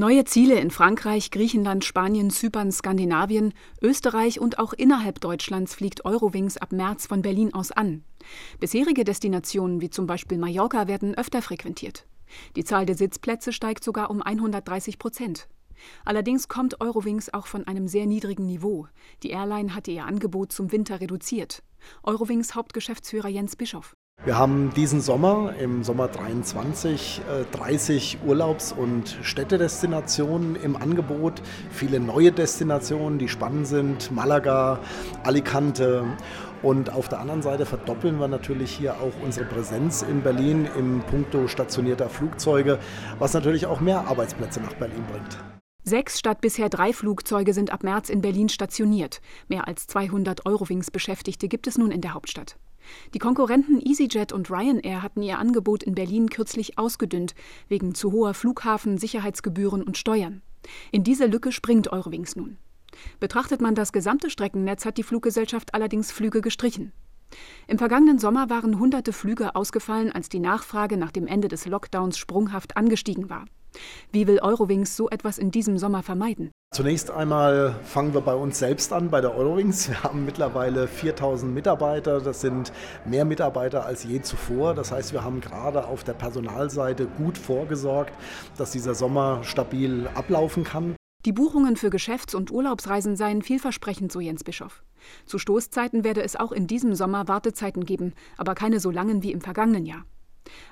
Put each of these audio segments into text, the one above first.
Neue Ziele in Frankreich, Griechenland, Spanien, Zypern, Skandinavien, Österreich und auch innerhalb Deutschlands fliegt Eurowings ab März von Berlin aus an. Bisherige Destinationen wie zum Beispiel Mallorca werden öfter frequentiert. Die Zahl der Sitzplätze steigt sogar um 130 Prozent. Allerdings kommt Eurowings auch von einem sehr niedrigen Niveau. Die Airline hatte ihr Angebot zum Winter reduziert. Eurowings Hauptgeschäftsführer Jens Bischoff. Wir haben diesen Sommer, im Sommer 23, 30 äh, Urlaubs- und Städtedestinationen im Angebot. Viele neue Destinationen, die spannend sind. Malaga, Alicante. Und auf der anderen Seite verdoppeln wir natürlich hier auch unsere Präsenz in Berlin im Punkto stationierter Flugzeuge, was natürlich auch mehr Arbeitsplätze nach Berlin bringt. Sechs statt bisher drei Flugzeuge sind ab März in Berlin stationiert. Mehr als 200 Eurowings-Beschäftigte gibt es nun in der Hauptstadt. Die Konkurrenten EasyJet und Ryanair hatten ihr Angebot in Berlin kürzlich ausgedünnt, wegen zu hoher Flughafen, Sicherheitsgebühren und Steuern. In diese Lücke springt Eurowings nun. Betrachtet man das gesamte Streckennetz, hat die Fluggesellschaft allerdings Flüge gestrichen. Im vergangenen Sommer waren hunderte Flüge ausgefallen, als die Nachfrage nach dem Ende des Lockdowns sprunghaft angestiegen war. Wie will Eurowings so etwas in diesem Sommer vermeiden? Zunächst einmal fangen wir bei uns selbst an, bei der Eurowings. Wir haben mittlerweile 4000 Mitarbeiter. Das sind mehr Mitarbeiter als je zuvor. Das heißt, wir haben gerade auf der Personalseite gut vorgesorgt, dass dieser Sommer stabil ablaufen kann. Die Buchungen für Geschäfts- und Urlaubsreisen seien vielversprechend, so Jens Bischof. Zu Stoßzeiten werde es auch in diesem Sommer Wartezeiten geben, aber keine so langen wie im vergangenen Jahr.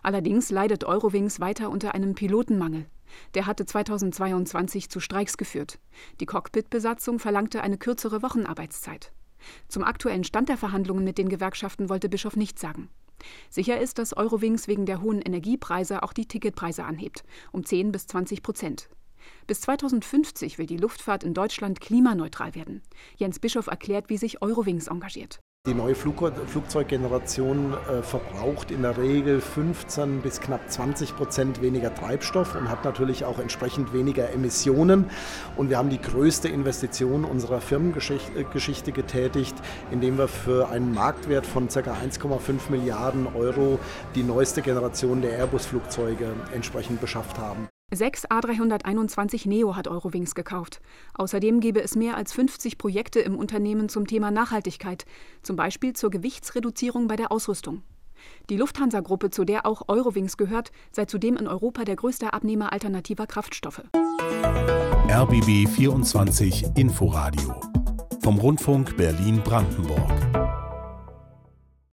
Allerdings leidet Eurowings weiter unter einem Pilotenmangel. Der hatte 2022 zu Streiks geführt. Die Cockpit-Besatzung verlangte eine kürzere Wochenarbeitszeit. Zum aktuellen Stand der Verhandlungen mit den Gewerkschaften wollte Bischof nichts sagen. Sicher ist, dass Eurowings wegen der hohen Energiepreise auch die Ticketpreise anhebt, um 10 bis 20 Prozent. Bis 2050 will die Luftfahrt in Deutschland klimaneutral werden. Jens Bischof erklärt, wie sich Eurowings engagiert. Die neue Flug Flugzeuggeneration äh, verbraucht in der Regel 15 bis knapp 20 Prozent weniger Treibstoff und hat natürlich auch entsprechend weniger Emissionen. Und wir haben die größte Investition unserer Firmengeschichte getätigt, indem wir für einen Marktwert von ca. 1,5 Milliarden Euro die neueste Generation der Airbus-Flugzeuge entsprechend beschafft haben. Sechs A321 Neo hat Eurowings gekauft. Außerdem gebe es mehr als 50 Projekte im Unternehmen zum Thema Nachhaltigkeit, zum Beispiel zur Gewichtsreduzierung bei der Ausrüstung. Die Lufthansa-Gruppe, zu der auch Eurowings gehört, sei zudem in Europa der größte Abnehmer alternativer Kraftstoffe. RBB 24 Inforadio vom Rundfunk Berlin-Brandenburg.